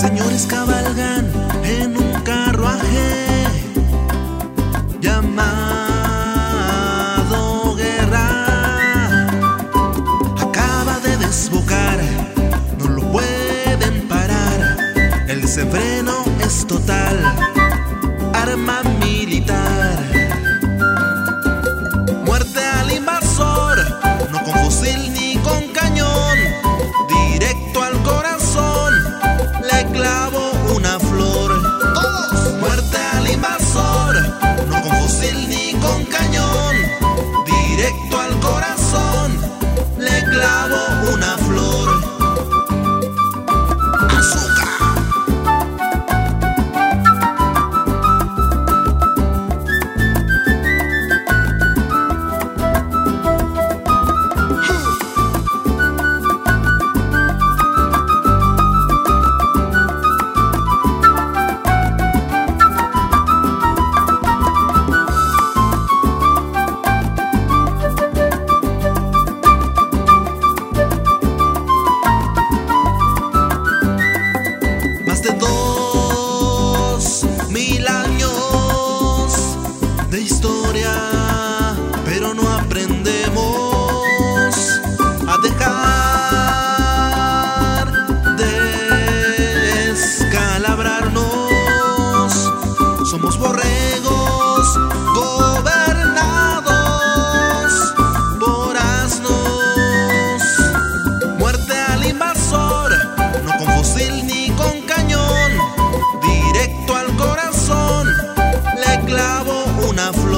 señores cabalgan El desenfreno es total, arma una flor.